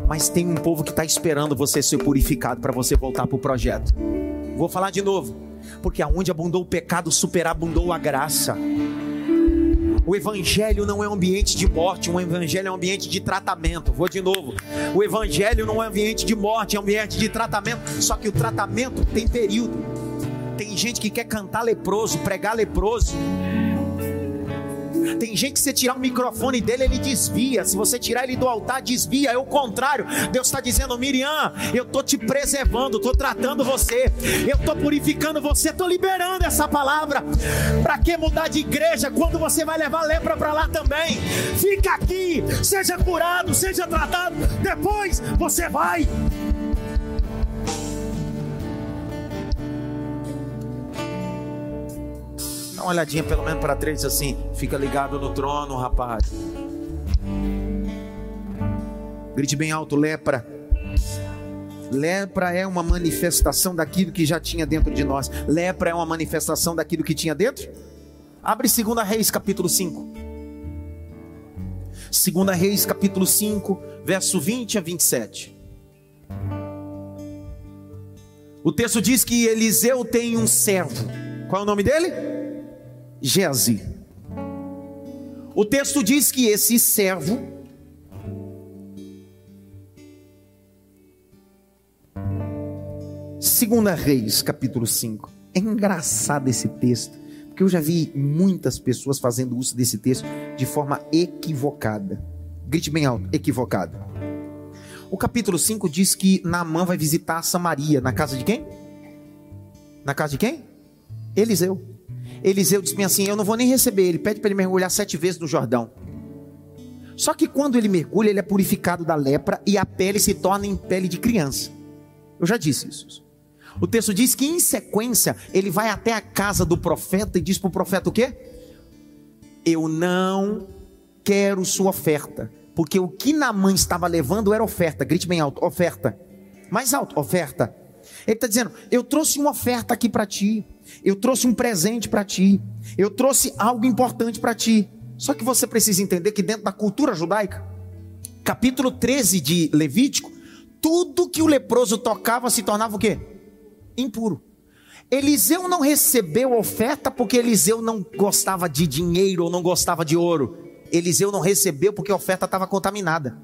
mas tem um povo que está esperando você ser purificado para você voltar para o projeto. Vou falar de novo, porque aonde abundou o pecado, superabundou a graça. O evangelho não é um ambiente de morte, o evangelho é um ambiente de tratamento. Vou de novo. O evangelho não é um ambiente de morte, é um ambiente de tratamento. Só que o tratamento tem período. Tem gente que quer cantar leproso, pregar leproso. Tem gente que você tirar o microfone dele, ele desvia. Se você tirar ele do altar, desvia. É o contrário. Deus está dizendo, Miriam, eu estou te preservando, estou tratando você, eu estou purificando você, estou liberando essa palavra. Para que mudar de igreja quando você vai levar lepra para lá também? Fica aqui, seja curado, seja tratado. Depois você vai. Dá uma olhadinha pelo menos para três assim. Fica ligado no trono, rapaz. Grite bem alto, lepra. Lepra é uma manifestação daquilo que já tinha dentro de nós. Lepra é uma manifestação daquilo que tinha dentro. Abre 2 Reis, capítulo 5. 2 Reis, capítulo 5, verso 20 a 27. O texto diz que Eliseu tem um servo. Qual é o nome dele? Geazi. O texto diz que esse servo Segunda Reis, capítulo 5. É engraçado esse texto, porque eu já vi muitas pessoas fazendo uso desse texto de forma equivocada. Grite bem alto, equivocada. O capítulo 5 diz que Naamã vai visitar Samaria, na casa de quem? Na casa de quem? Eliseu. Eliseu diz bem assim: Eu não vou nem receber ele, pede para ele mergulhar sete vezes no Jordão. Só que quando ele mergulha, ele é purificado da lepra e a pele se torna em pele de criança. Eu já disse isso. O texto diz que em sequência ele vai até a casa do profeta e diz para o profeta o quê? Eu não quero sua oferta, porque o que Naamã estava levando era oferta. Grite bem alto, oferta. Mais alto, oferta. Ele está dizendo: Eu trouxe uma oferta aqui para ti. Eu trouxe um presente para ti. Eu trouxe algo importante para ti. Só que você precisa entender que dentro da cultura judaica, capítulo 13 de Levítico, tudo que o leproso tocava se tornava o quê? impuro. Eliseu não recebeu oferta porque Eliseu não gostava de dinheiro ou não gostava de ouro. Eliseu não recebeu porque a oferta estava contaminada.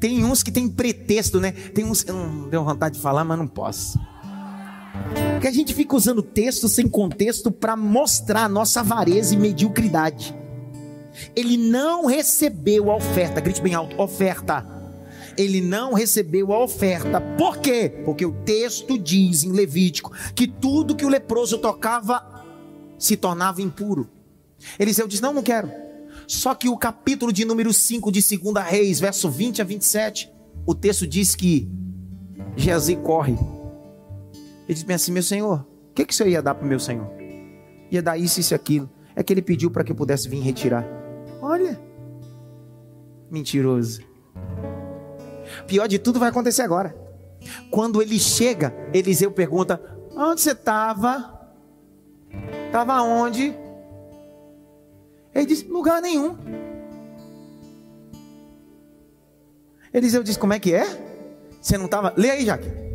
Tem uns que tem pretexto, né? Tem uns que não deu vontade de falar, mas não posso. Porque a gente fica usando texto sem contexto para mostrar a nossa avareza e mediocridade. Ele não recebeu a oferta, grite bem alto, oferta ele não recebeu a oferta. Por quê? Porque o texto diz em Levítico que tudo que o leproso tocava se tornava impuro. Eliseu diz: Não, não quero. Só que o capítulo de número 5 de 2 Reis, verso 20 a 27, o texto diz que Geazi corre. Ele diz bem assim: Meu senhor, o que, que o senhor ia dar para o meu senhor? Ia dar isso, isso e aquilo. É que ele pediu para que eu pudesse vir retirar. Olha, mentiroso. Pior de tudo vai acontecer agora. Quando ele chega, Eliseu pergunta: Onde você estava? Estava onde? Ele diz: Lugar nenhum. Eliseu diz: Como é que é? Você não estava. Lê aí, Jaque.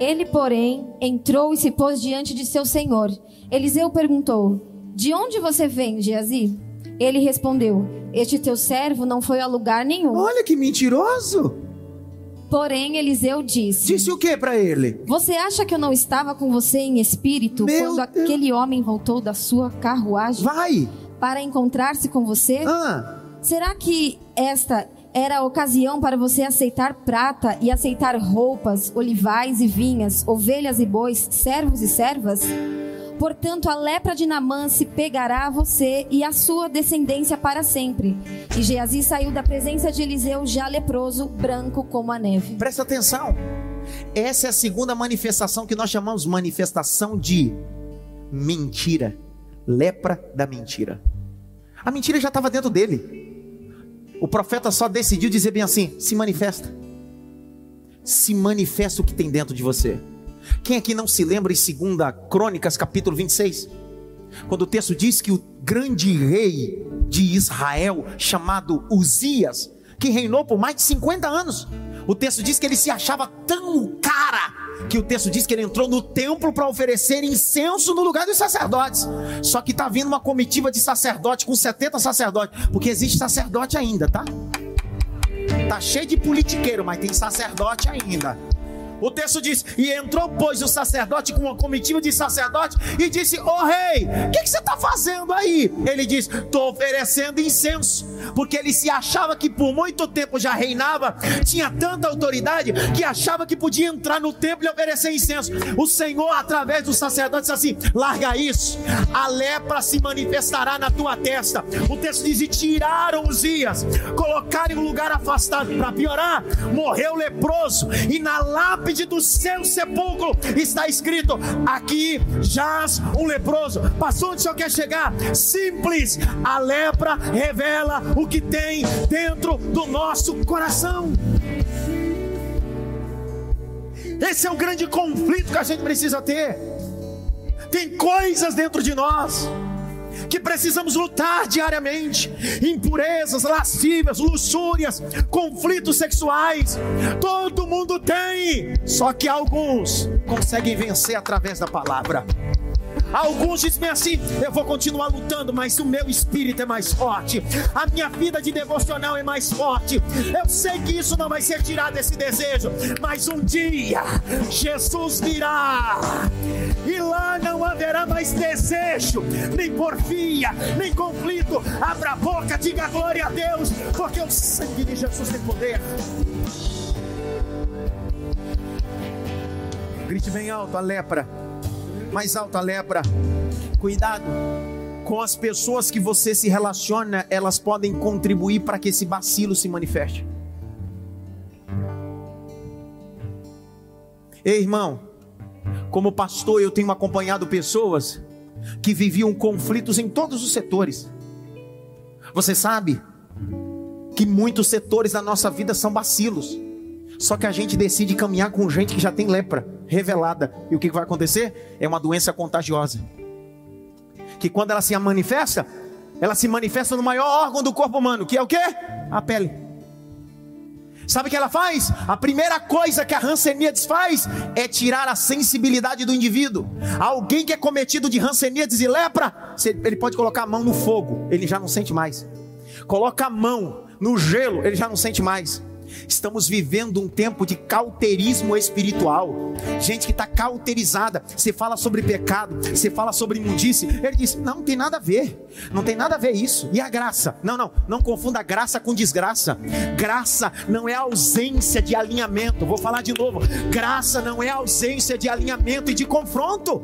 Ele, porém, entrou e se pôs diante de seu senhor. Eliseu perguntou: De onde você vem, Geazi? Ele respondeu: Este teu servo não foi a lugar nenhum. Olha que mentiroso. Porém, Eliseu disse: Disse o que para ele? Você acha que eu não estava com você em espírito Meu quando Deus. aquele homem voltou da sua carruagem Vai. para encontrar-se com você? Ah, Será que esta era a ocasião para você aceitar prata e aceitar roupas, olivais e vinhas, ovelhas e bois, servos e servas? Portanto, a lepra de Namã se pegará a você e a sua descendência para sempre. E Geazi saiu da presença de Eliseu já leproso, branco como a neve. presta atenção. Essa é a segunda manifestação que nós chamamos manifestação de mentira. Lepra da mentira. A mentira já estava dentro dele. O profeta só decidiu dizer bem assim: se manifesta. Se manifesta o que tem dentro de você. Quem aqui não se lembra em 2 Crônicas, capítulo 26? Quando o texto diz que o grande rei de Israel, chamado Uzias, que reinou por mais de 50 anos, o texto diz que ele se achava tão cara que o texto diz que ele entrou no templo para oferecer incenso no lugar dos sacerdotes. Só que está vindo uma comitiva de sacerdote com 70 sacerdotes, porque existe sacerdote ainda, tá? Tá cheio de politiqueiro, mas tem sacerdote ainda. O texto diz: E entrou, pois, o sacerdote com uma comitiva de sacerdote e disse: Ô oh, rei, o que, que, você está fazendo aí? Ele diz: Estou oferecendo incenso, porque ele se achava que por muito tempo já reinava, tinha tanta autoridade que achava que podia entrar no templo e oferecer incenso. O Senhor, através do sacerdote, disse assim: Larga isso, a lepra se manifestará na tua testa. O texto diz: E tiraram os dias, colocaram em um lugar afastado. Para piorar, morreu leproso, e na lápide lápide do seu sepulcro está escrito: aqui jaz um leproso. Passou onde o senhor quer chegar? Simples. A lepra revela o que tem dentro do nosso coração. Esse é o grande conflito que a gente precisa ter. Tem coisas dentro de nós que precisamos lutar diariamente: impurezas, lascívias, luxúrias, conflitos sexuais. Todo mundo tem, só que alguns conseguem vencer através da palavra. Alguns dizem assim: eu vou continuar lutando, mas o meu espírito é mais forte, a minha vida de devocional é mais forte. Eu sei que isso não vai ser tirado desse desejo, mas um dia Jesus virá e lá não haverá mais desejo, nem porfia, nem conflito. Abra a boca, diga glória a Deus, porque o sangue de Jesus tem poder. Grite bem alto a lepra mais alta lepra. Cuidado com as pessoas que você se relaciona, elas podem contribuir para que esse bacilo se manifeste. Ei, irmão, como pastor, eu tenho acompanhado pessoas que viviam conflitos em todos os setores. Você sabe que muitos setores da nossa vida são bacilos. Só que a gente decide caminhar com gente que já tem lepra revelada. E o que vai acontecer? É uma doença contagiosa. Que quando ela se manifesta, ela se manifesta no maior órgão do corpo humano, que é o que? A pele. Sabe o que ela faz? A primeira coisa que a Hanseníades faz é tirar a sensibilidade do indivíduo. Alguém que é cometido de Hanseníades e lepra, ele pode colocar a mão no fogo, ele já não sente mais. Coloca a mão no gelo, ele já não sente mais. Estamos vivendo um tempo de cauterismo espiritual. Gente que está cauterizada. Você fala sobre pecado, você fala sobre imundície. Ele diz: não, não tem nada a ver. Não tem nada a ver isso. E a graça? Não, não. Não confunda graça com desgraça. Graça não é ausência de alinhamento. Vou falar de novo. Graça não é ausência de alinhamento e de confronto.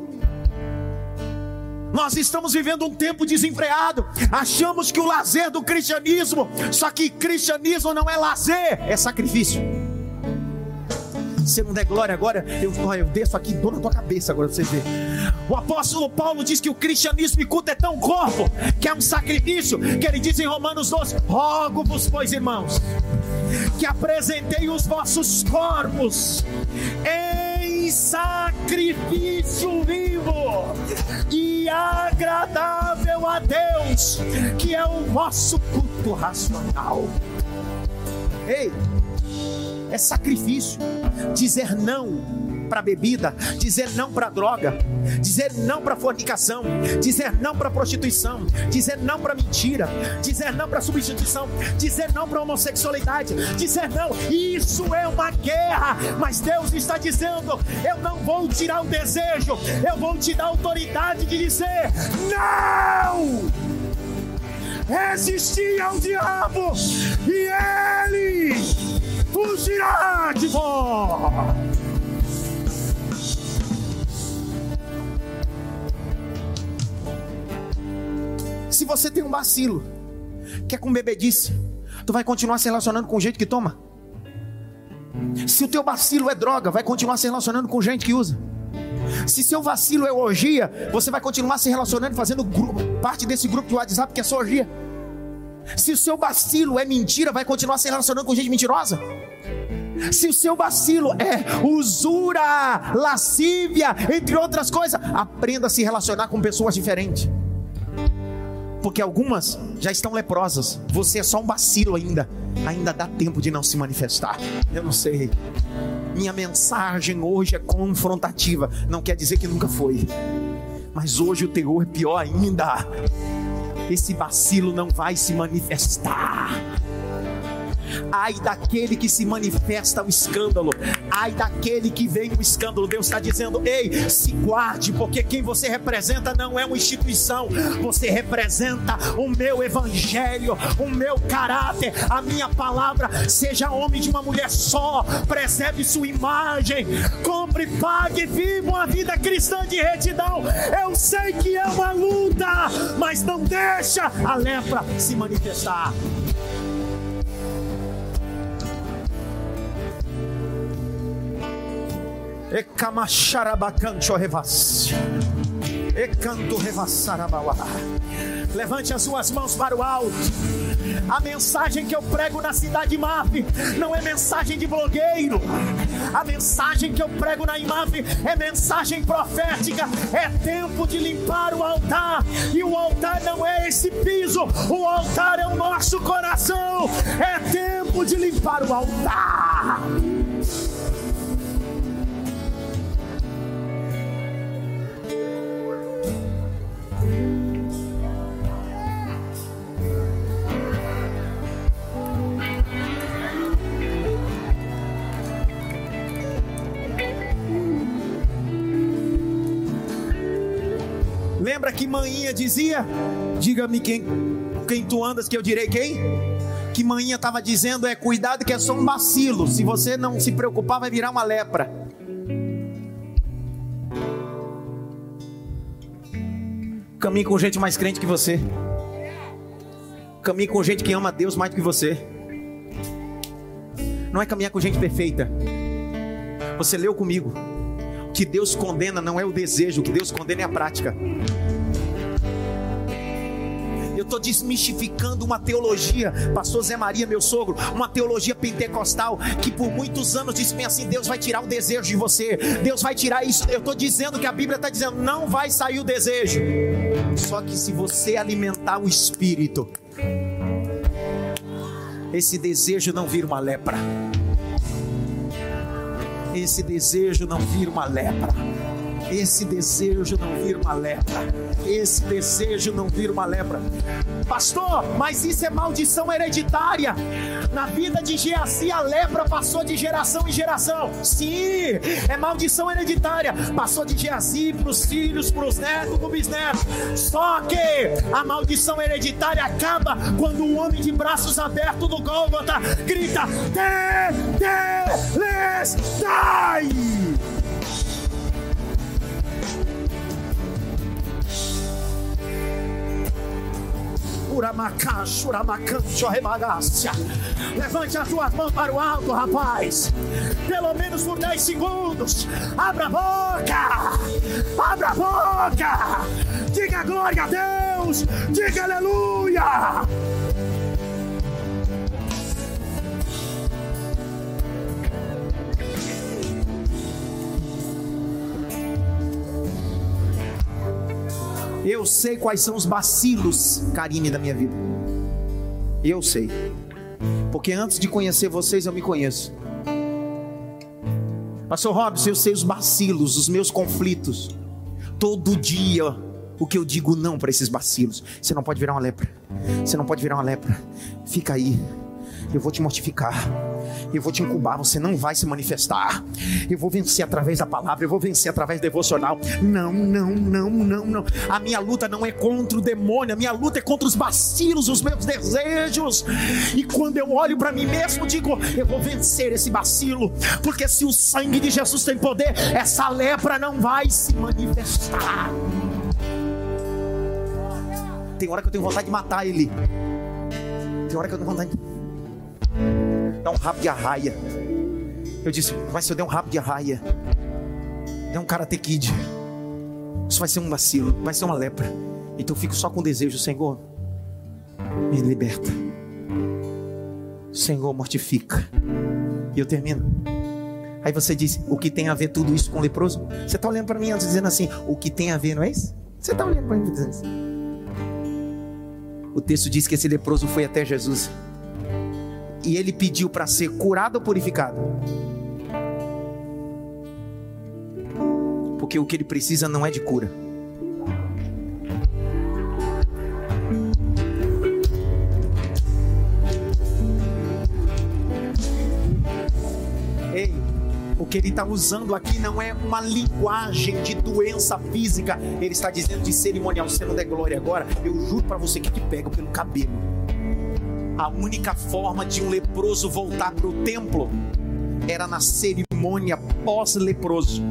Nós estamos vivendo um tempo desenfreado. Achamos que o lazer do cristianismo, só que cristianismo não é lazer, é sacrifício. Se não der glória agora, eu, eu desço aqui, dou na tua cabeça agora pra você ver. O apóstolo Paulo diz que o cristianismo e culto é tão corpo, que é um sacrifício, que ele diz em Romanos 12: Rogo-vos, pois irmãos, que apresentei os vossos corpos em sacrifício vivo e agradável a Deus, que é o vosso culto racional. Ei, é sacrifício dizer não para bebida, dizer não para droga, dizer não para fornicação, dizer não para prostituição, dizer não para mentira, dizer não para substituição, dizer não para homossexualidade, dizer não. Isso é uma guerra, mas Deus está dizendo: eu não vou tirar o desejo, eu vou te dar autoridade de dizer não. Resistir ao diabo e ele fugirá de vós. Se você tem um vacilo, quer com bebedice, tu vai continuar se relacionando com gente que toma. Se o teu vacilo é droga, vai continuar se relacionando com gente que usa. Se seu vacilo é orgia, você vai continuar se relacionando, fazendo grupo, parte desse grupo de WhatsApp que é só orgia. Se o seu vacilo é mentira, vai continuar se relacionando com gente mentirosa. Se o seu vacilo é usura, lascívia, entre outras coisas, aprenda a se relacionar com pessoas diferentes porque algumas já estão leprosas. Você é só um vacilo ainda. Ainda dá tempo de não se manifestar. Eu não sei. Minha mensagem hoje é confrontativa. Não quer dizer que nunca foi. Mas hoje o teor é pior ainda. Esse vacilo não vai se manifestar. Ai daquele que se manifesta o escândalo. Ai daquele que vem o escândalo. Deus está dizendo: ei, se guarde, porque quem você representa não é uma instituição, você representa o meu evangelho, o meu caráter, a minha palavra. Seja homem de uma mulher só, preserve sua imagem, compre, pague, viva uma vida cristã de retidão. Eu sei que é uma luta, mas não deixa a lepra se manifestar. E camacharabacancho revas. E canto revassarabauá. Levante as suas mãos para o alto. A mensagem que eu prego na cidade IMAP não é mensagem de blogueiro. A mensagem que eu prego na IMAP é mensagem profética. É tempo de limpar o altar. E o altar não é esse piso. O altar é o nosso coração. É tempo de limpar o altar. Que manhinha dizia? Diga-me quem, quem tu andas, que eu direi quem? Que manhinha estava dizendo é cuidado que é só um bacilo. Se você não se preocupar, vai virar uma lepra. Caminhe com gente mais crente que você. Caminhe com gente que ama Deus mais do que você. Não é caminhar com gente perfeita. Você leu comigo. O que Deus condena não é o desejo, o que Deus condena é a prática. Estou desmistificando uma teologia, pastor Zé Maria, meu sogro, uma teologia pentecostal que por muitos anos disse bem assim: Deus vai tirar o desejo de você, Deus vai tirar isso. Eu estou dizendo que a Bíblia está dizendo: não vai sair o desejo. Só que se você alimentar o espírito, esse desejo não vira uma lepra. Esse desejo não vira uma lepra. Esse desejo não vira uma lepra. Esse desejo não vira uma lepra. Pastor, mas isso é maldição hereditária. Na vida de Geazi, a lepra passou de geração em geração. Sim, é maldição hereditária. Passou de Geazi para os filhos, para os netos, para os bisnetos. Só que a maldição hereditária acaba quando o homem de braços abertos no Gólgota grita: Tetelestai! Levante as suas mãos para o alto, rapaz. Pelo menos por 10 segundos. Abra a boca. Abra a boca. Diga glória a Deus. Diga aleluia. Eu sei quais são os bacilos, Karine, da minha vida. Eu sei. Porque antes de conhecer vocês, eu me conheço. Pastor Robson, eu sei os bacilos, os meus conflitos. Todo dia, o que eu digo não para esses bacilos. Você não pode virar uma lepra. Você não pode virar uma lepra. Fica aí. Eu vou te mortificar eu vou te incubar, você não vai se manifestar. Eu vou vencer através da palavra, eu vou vencer através do devocional. Não, não, não, não, não. A minha luta não é contra o demônio, a minha luta é contra os bacilos, os meus desejos. E quando eu olho para mim mesmo, digo, eu vou vencer esse bacilo, porque se o sangue de Jesus tem poder, essa lepra não vai se manifestar. Tem hora que eu tenho vontade de matar ele. Tem hora que eu tenho vontade de dá um rabo de arraia. Eu disse, mas se eu der um rabo de arraia, der um karate kid, isso vai ser um vacilo, vai ser uma lepra. Então eu fico só com desejo, Senhor, me liberta. Senhor, mortifica. E eu termino. Aí você diz, o que tem a ver tudo isso com leproso? Você está olhando para mim antes dizendo assim, o que tem a ver, não é isso? Você está olhando para mim dizendo assim. O texto diz que esse leproso foi até Jesus e ele pediu para ser curado ou purificado? Porque o que ele precisa não é de cura. Ei, o que ele está usando aqui não é uma linguagem de doença física. Ele está dizendo de cerimonial. Você não der glória agora, eu juro para você que te pega pelo cabelo a única forma de um leproso voltar para o templo era na cerimônia pós-leproso.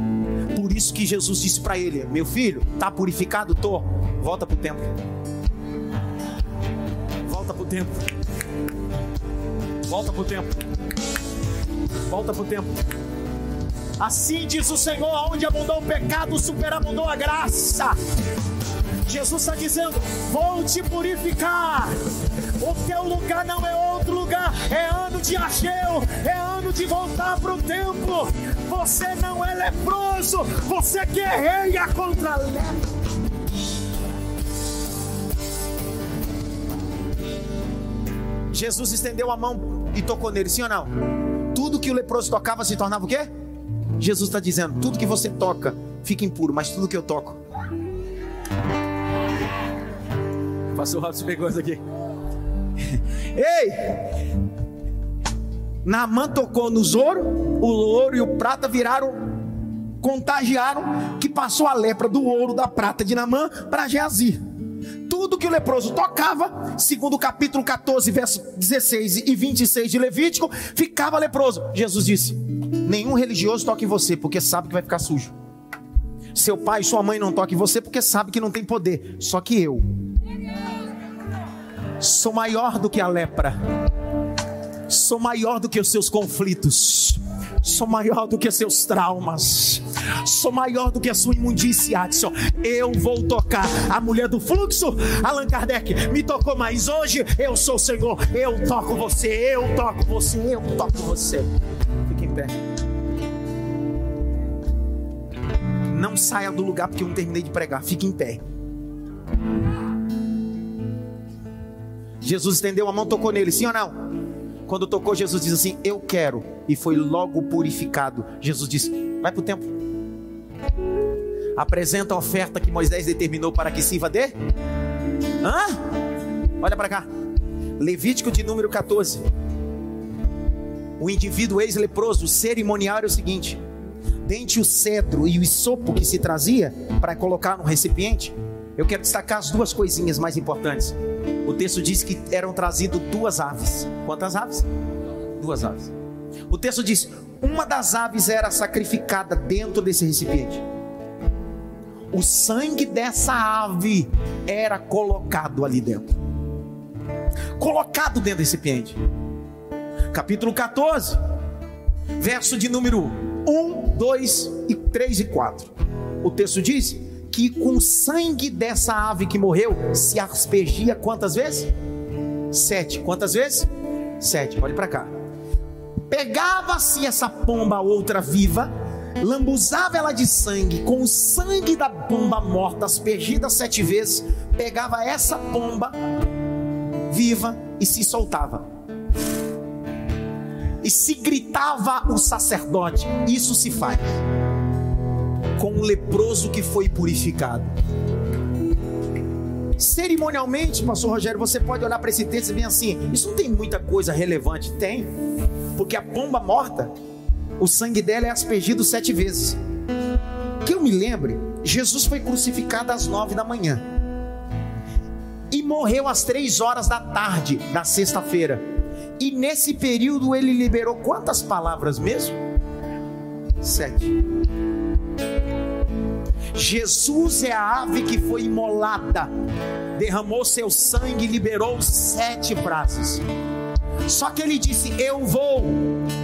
Por isso que Jesus disse para ele: Meu filho, tá purificado? Tô. Volta para o templo. Volta para o templo. Volta para o templo. Volta para o templo. Assim diz o Senhor: onde abundou o pecado, superabundou a graça. Jesus está dizendo: Vou te purificar. O teu lugar não é outro lugar, é ano de Ageu, é ano de voltar para o templo. Você não é leproso, você guerreia contra a lepra. Jesus estendeu a mão e tocou nele, sim ou não? Tudo que o leproso tocava se tornava o quê? Jesus está dizendo: tudo que você toca fica impuro, mas tudo que eu toco. Pastor Robson pegou isso aqui. [laughs] Ei! Naamã tocou nos ouro, o ouro e o prata viraram, contagiaram, que passou a lepra do ouro, da prata de Naamã para Geazi. Tudo que o leproso tocava, segundo o capítulo 14, versos 16 e 26 de Levítico, ficava leproso. Jesus disse: Nenhum religioso toque em você, porque sabe que vai ficar sujo. Seu pai e sua mãe não toquem em você, porque sabe que não tem poder. Só que eu sou maior do que a lepra, sou maior do que os seus conflitos, sou maior do que seus traumas, sou maior do que a sua imundícia, Adson. Eu vou tocar a mulher do fluxo, Allan Kardec me tocou, mas hoje eu sou o Senhor, eu toco você, eu toco você, eu toco você. Fique em pé. Não saia do lugar porque eu não terminei de pregar, fique em pé. Jesus estendeu a mão, tocou nele, sim ou não? Quando tocou, Jesus diz assim: Eu quero, e foi logo purificado. Jesus disse: Vai para o templo. Apresenta a oferta que Moisés determinou para que sirva de. Hã? Olha para cá. Levítico de número 14. O indivíduo ex-leproso, cerimonial era o seguinte: dente o cedro e o isopo que se trazia para colocar no recipiente. Eu quero destacar as duas coisinhas mais importantes. O texto diz que eram trazidas duas aves. Quantas aves? Duas aves. O texto diz: uma das aves era sacrificada dentro desse recipiente. O sangue dessa ave era colocado ali dentro. Colocado dentro desse recipiente. Capítulo 14, verso de número 1, 2 e 3 e 4. O texto diz que com o sangue dessa ave que morreu se aspergia quantas vezes? Sete. Quantas vezes? Sete. Olhe para cá. Pegava-se essa pomba outra viva, lambuzava ela de sangue, com o sangue da pomba morta aspergida sete vezes, pegava essa pomba viva e se soltava. E se gritava o sacerdote, isso se faz com um leproso que foi purificado. Cerimonialmente, pastor Rogério, você pode olhar para esse texto e ver assim: isso não tem muita coisa relevante. Tem, porque a pomba morta, o sangue dela é aspergido sete vezes. Que eu me lembre, Jesus foi crucificado às nove da manhã e morreu às três horas da tarde da sexta-feira. E nesse período ele liberou quantas palavras mesmo? Sete. Jesus é a ave que foi imolada, derramou seu sangue e liberou sete braços. Só que ele disse: Eu vou,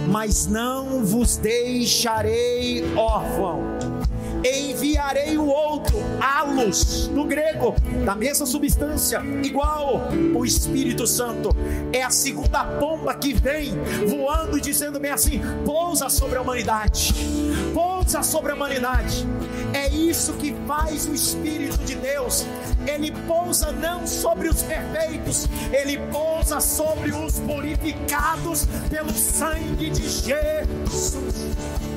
mas não vos deixarei órfão enviarei o outro, alos, no grego, da mesma substância, igual o Espírito Santo. É a segunda pomba que vem voando e dizendo bem assim: pousa sobre a humanidade, pousa sobre a humanidade. É isso que faz o Espírito de Deus. Ele pousa não sobre os perfeitos, ele pousa sobre os purificados pelo sangue de Jesus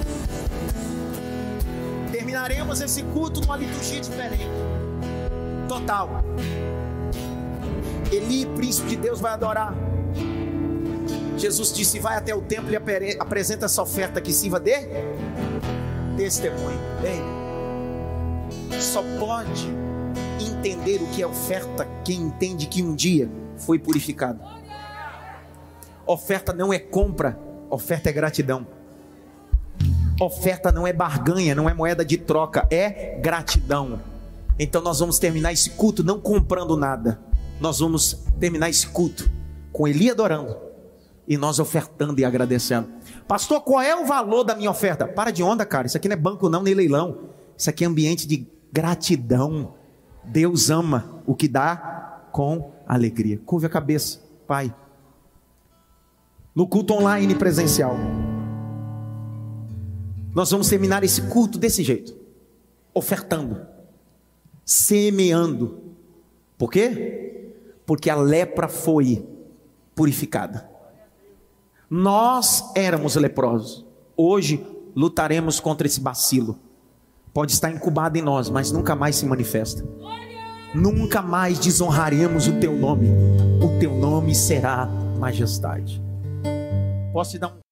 terminaremos esse culto numa liturgia diferente. Total. Eli, príncipe de Deus, vai adorar. Jesus disse: vai até o templo e apresenta essa oferta que sirva de testemunho. Bem, só pode entender o que é oferta quem entende que um dia foi purificado. Oferta não é compra, oferta é gratidão. Oferta não é barganha, não é moeda de troca, é gratidão. Então nós vamos terminar esse culto não comprando nada. Nós vamos terminar esse culto com Eli adorando, E nós ofertando e agradecendo. Pastor, qual é o valor da minha oferta? Para de onda, cara. Isso aqui não é banco, não, nem leilão. Isso aqui é ambiente de gratidão. Deus ama o que dá com alegria. Curve a cabeça, Pai. No culto online presencial. Nós vamos terminar esse culto desse jeito, ofertando, semeando. Por quê? Porque a lepra foi purificada. Nós éramos leprosos. Hoje lutaremos contra esse bacilo. Pode estar incubado em nós, mas nunca mais se manifesta. Nunca mais desonraremos o teu nome. O teu nome será majestade. Posso te dar um